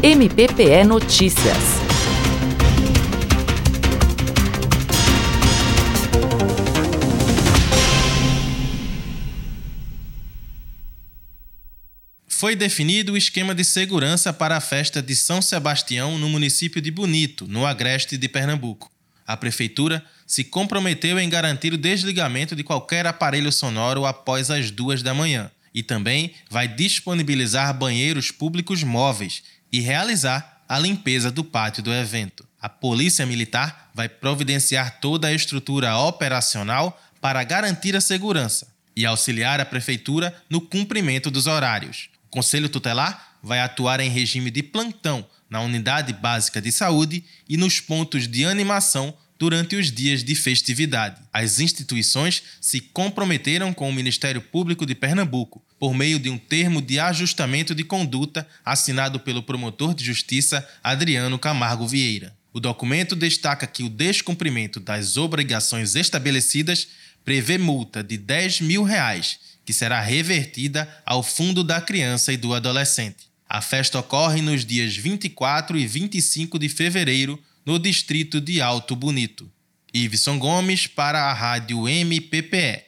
MPPE Notícias. Foi definido o esquema de segurança para a festa de São Sebastião no município de Bonito, no agreste de Pernambuco. A prefeitura se comprometeu em garantir o desligamento de qualquer aparelho sonoro após as duas da manhã e também vai disponibilizar banheiros públicos móveis e realizar a limpeza do pátio do evento. A Polícia Militar vai providenciar toda a estrutura operacional para garantir a segurança e auxiliar a Prefeitura no cumprimento dos horários. O Conselho Tutelar vai atuar em regime de plantão na Unidade Básica de Saúde e nos pontos de animação durante os dias de festividade. As instituições se comprometeram com o Ministério Público de Pernambuco por meio de um termo de ajustamento de conduta assinado pelo promotor de justiça Adriano Camargo Vieira. O documento destaca que o descumprimento das obrigações estabelecidas prevê multa de 10 mil reais que será revertida ao Fundo da Criança e do Adolescente. A festa ocorre nos dias 24 e 25 de fevereiro no distrito de Alto Bonito. Iveson Gomes para a Rádio MPPE